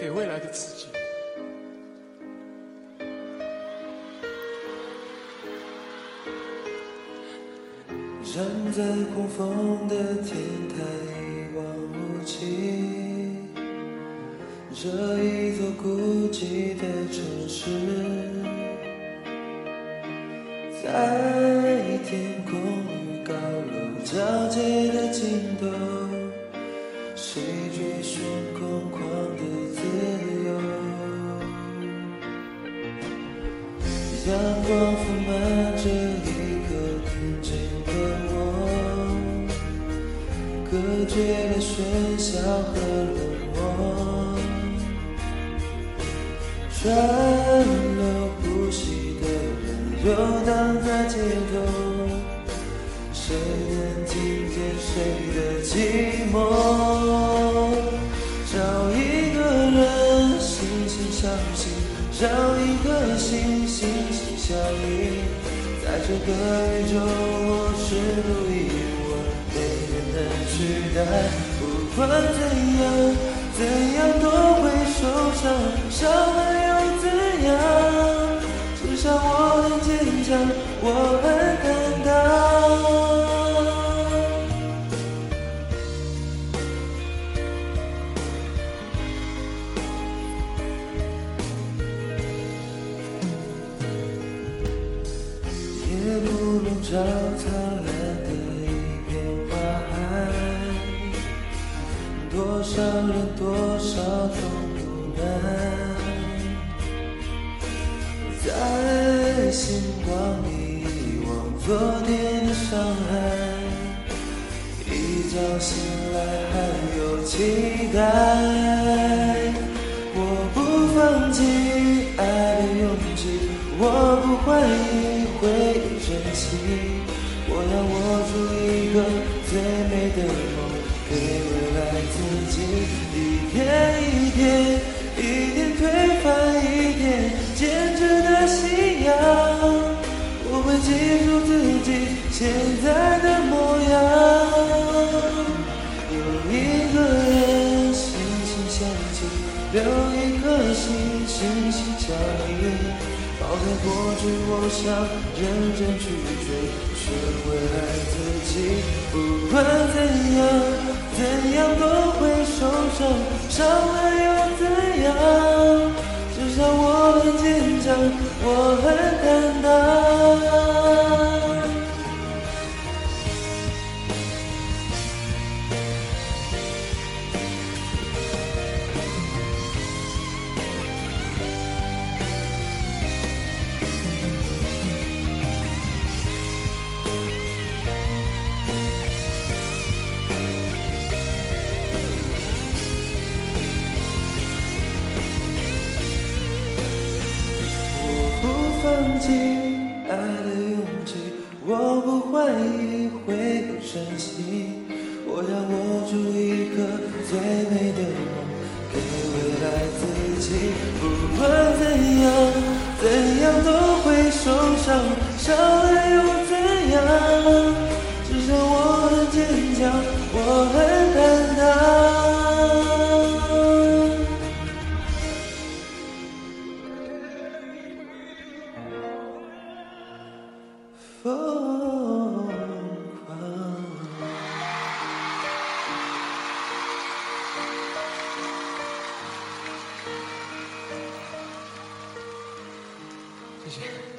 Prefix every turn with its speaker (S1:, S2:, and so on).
S1: 给未来的自己。
S2: 站在空旷的天台一望无际，这一座孤寂的城市，在天空与高楼交界的尽头，谁追寻空旷阳光覆满这一颗宁静的我，隔绝了喧嚣和冷漠。川流不息的人游荡在街头，谁能听见谁的寂寞？这个宇宙，我是独一无二，没人能取代。不管怎样，怎样都会受伤，夜幕笼罩苍蓝的一片花海，多少人，多少种无奈，在星光里遗忘昨天的伤害，一觉醒来还有期待。我不放弃爱的勇气，我不怀疑会珍惜。我要握住一个最美的梦，给未来自己。一天一天，一天推翻一天坚持的信仰。我会记住自己现在的模样。有一个人惺惺相惜，留一颗心心心相印。过去，我想认真去追，学会爱自己。不管怎样，怎样都会受伤，伤了又怎样？至少我很坚强，我很坦我不怀疑会有珍惜。我要握住一个最美的梦，给未来自己。不管怎样，怎样都会受伤，伤了又怎样？至少我很坚强，我很
S1: Yeah.